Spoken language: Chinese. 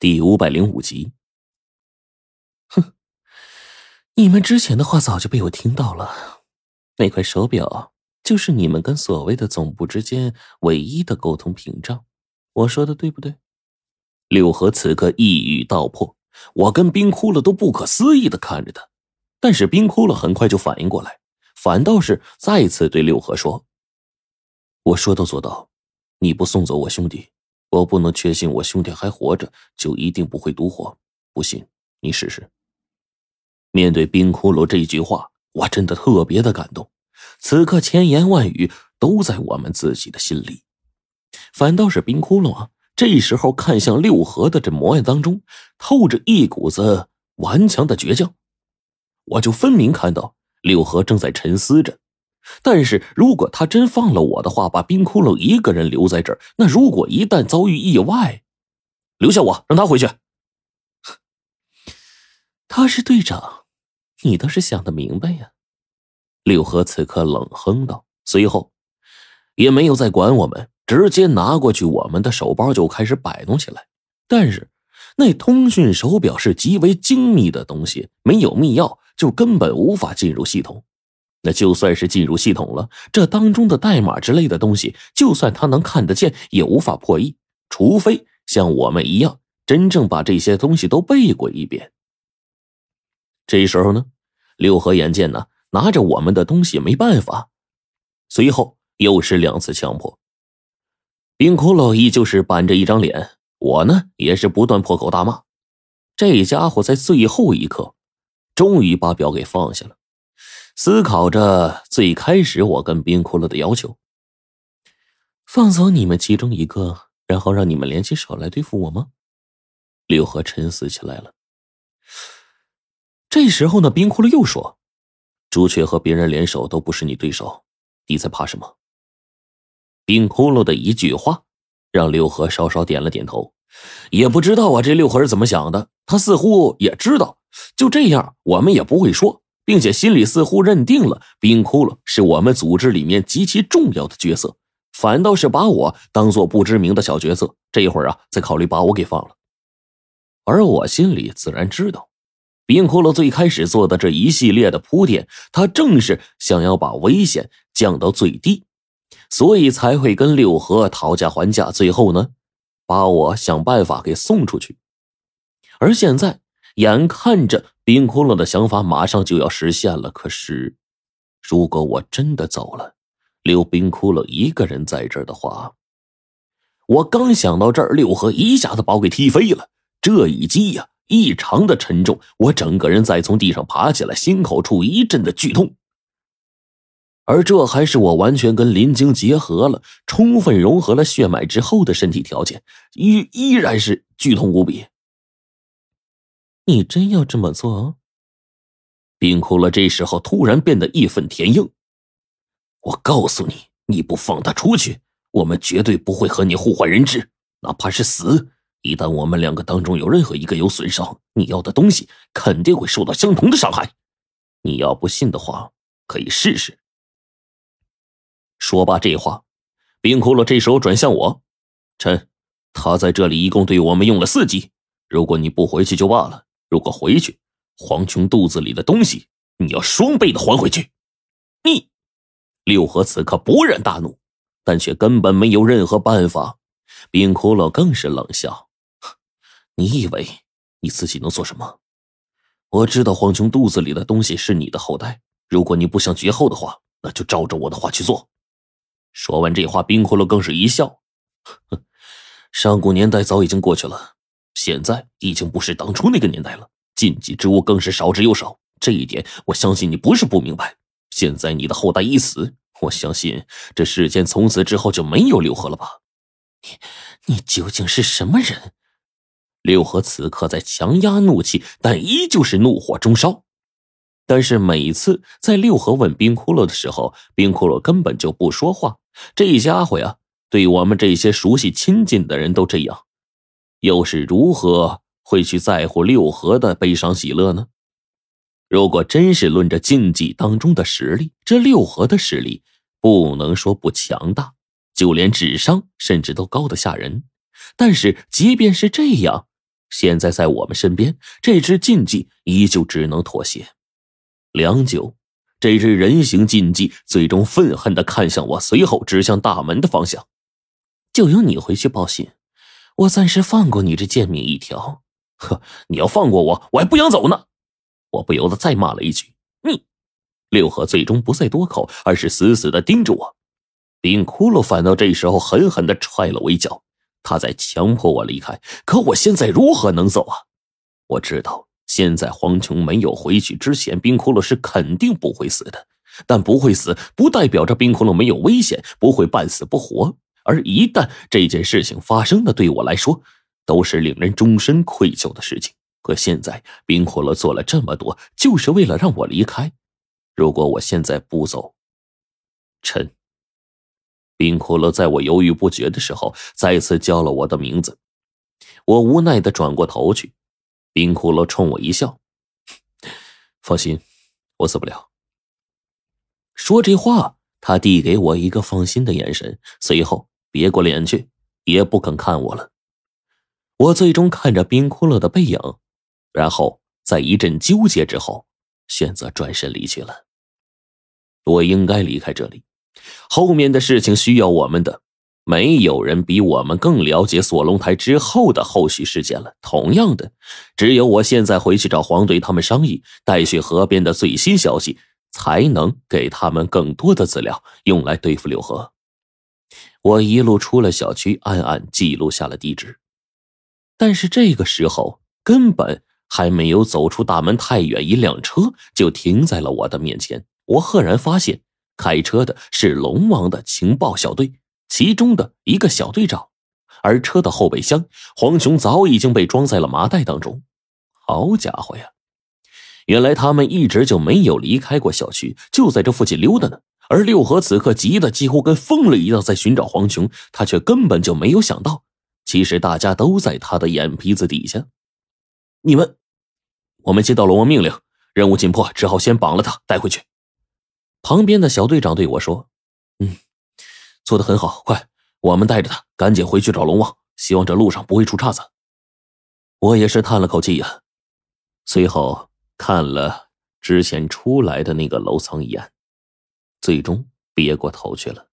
第五百零五集。哼，你们之前的话早就被我听到了。那块手表就是你们跟所谓的总部之间唯一的沟通屏障。我说的对不对？六合此刻一语道破，我跟冰窟窿都不可思议的看着他，但是冰窟窿很快就反应过来，反倒是再次对六合说：“我说到做到，你不送走我兄弟。”我不能确信我兄弟还活着，就一定不会独活。不信你试试。面对冰骷髅这一句话，我真的特别的感动。此刻千言万语都在我们自己的心里，反倒是冰窟窿啊，这时候看向六合的这模样当中，透着一股子顽强的倔强。我就分明看到六合正在沉思着。但是如果他真放了我的话，把冰窟窿一个人留在这儿，那如果一旦遭遇意外，留下我，让他回去。他是队长，你倒是想的明白呀。六合此刻冷哼道，随后也没有再管我们，直接拿过去我们的手包就开始摆弄起来。但是那通讯手表是极为精密的东西，没有密钥就根本无法进入系统。那就算是进入系统了，这当中的代码之类的东西，就算他能看得见，也无法破译，除非像我们一样，真正把这些东西都背过一遍。这时候呢，六合眼见呢，拿着我们的东西没办法，随后又是两次强迫。冰骷髅依旧是板着一张脸，我呢也是不断破口大骂。这家伙在最后一刻，终于把表给放下了。思考着最开始我跟冰骷髅的要求，放走你们其中一个，然后让你们联起手来对付我吗？六合沉思起来了。这时候呢，冰骷髅又说：“朱雀和别人联手都不是你对手，你在怕什么？”冰骷髅的一句话，让六合稍稍点了点头。也不知道啊，这六合是怎么想的？他似乎也知道，就这样，我们也不会说。并且心里似乎认定了冰窟窿是我们组织里面极其重要的角色，反倒是把我当做不知名的小角色。这一会儿啊，再考虑把我给放了。而我心里自然知道，冰窟窿最开始做的这一系列的铺垫，他正是想要把危险降到最低，所以才会跟六合讨价还价，最后呢，把我想办法给送出去。而现在。眼看着冰窟窿的想法马上就要实现了，可是，如果我真的走了，留冰窟窿一个人在这儿的话，我刚想到这儿，六合一下子把我给踢飞了。这一击呀，异常的沉重，我整个人再从地上爬起来，心口处一阵的剧痛。而这还是我完全跟林晶结合了，充分融合了血脉之后的身体条件，依依然是剧痛无比。你真要这么做？冰窟窿这时候突然变得义愤填膺。我告诉你，你不放他出去，我们绝对不会和你互换人质，哪怕是死。一旦我们两个当中有任何一个有损伤，你要的东西肯定会受到相同的伤害。你要不信的话，可以试试。说罢这话，冰窟窿这时候转向我，臣，他在这里一共对我们用了四击，如果你不回去就罢了。如果回去，黄琼肚子里的东西，你要双倍的还回去。你，六合此刻勃然大怒，但却根本没有任何办法。冰骷髅更是冷笑：“你以为你自己能做什么？我知道黄琼肚子里的东西是你的后代。如果你不想绝后的话，那就照着我的话去做。”说完这话，冰骷髅更是一笑：“上古年代早已经过去了。”现在已经不是当初那个年代了，禁忌之物更是少之又少。这一点，我相信你不是不明白。现在你的后代一死，我相信这世间从此之后就没有六合了吧？你你究竟是什么人？六合此刻在强压怒气，但依旧是怒火中烧。但是每次在六合问冰骷髅的时候，冰骷髅根本就不说话。这家伙呀，对我们这些熟悉亲近的人都这样。又是如何会去在乎六合的悲伤喜乐呢？如果真是论着竞技当中的实力，这六合的实力不能说不强大，就连智商甚至都高的吓人。但是即便是这样，现在在我们身边，这只禁忌依旧只能妥协。良久，这只人形禁忌最终愤恨的看向我，随后指向大门的方向：“就由你回去报信，我暂时放过你这贱命一条。”呵，你要放过我，我还不想走呢！我不由得再骂了一句：“你！”六合最终不再多口，而是死死的盯着我。冰窟窿反倒这时候狠狠的踹了我一脚，他在强迫我离开。可我现在如何能走啊？我知道现在黄琼没有回去之前，冰窟窿是肯定不会死的。但不会死，不代表着冰窟窿没有危险，不会半死不活。而一旦这件事情发生了，对我来说都是令人终身愧疚的事情。可现在冰窟窿做了这么多，就是为了让我离开。如果我现在不走，陈。冰骷髅在我犹豫不决的时候，再次叫了我的名字。我无奈的转过头去，冰骷髅冲我一笑：“放心，我死不了。”说这话，他递给我一个放心的眼神，随后别过脸去，也不肯看我了。我最终看着冰骷髅的背影，然后在一阵纠结之后，选择转身离去了。我应该离开这里。后面的事情需要我们的，没有人比我们更了解锁龙台之后的后续事件了。同样的，只有我现在回去找黄队他们商议带去河边的最新消息，才能给他们更多的资料，用来对付柳河。我一路出了小区，暗暗记录下了地址。但是这个时候，根本还没有走出大门太远，一辆车就停在了我的面前。我赫然发现。开车的是龙王的情报小队，其中的一个小队长，而车的后备箱，黄雄早已经被装在了麻袋当中。好家伙呀！原来他们一直就没有离开过小区，就在这附近溜达呢。而六合此刻急得几乎跟疯了一样，在寻找黄琼，他却根本就没有想到，其实大家都在他的眼皮子底下。你们，我们接到龙王命令，任务紧迫，只好先绑了他，带回去。旁边的小队长对我说：“嗯，做的很好，快，我们带着他赶紧回去找龙王，希望这路上不会出岔子。”我也是叹了口气呀，随后看了之前出来的那个楼层一眼，最终别过头去了。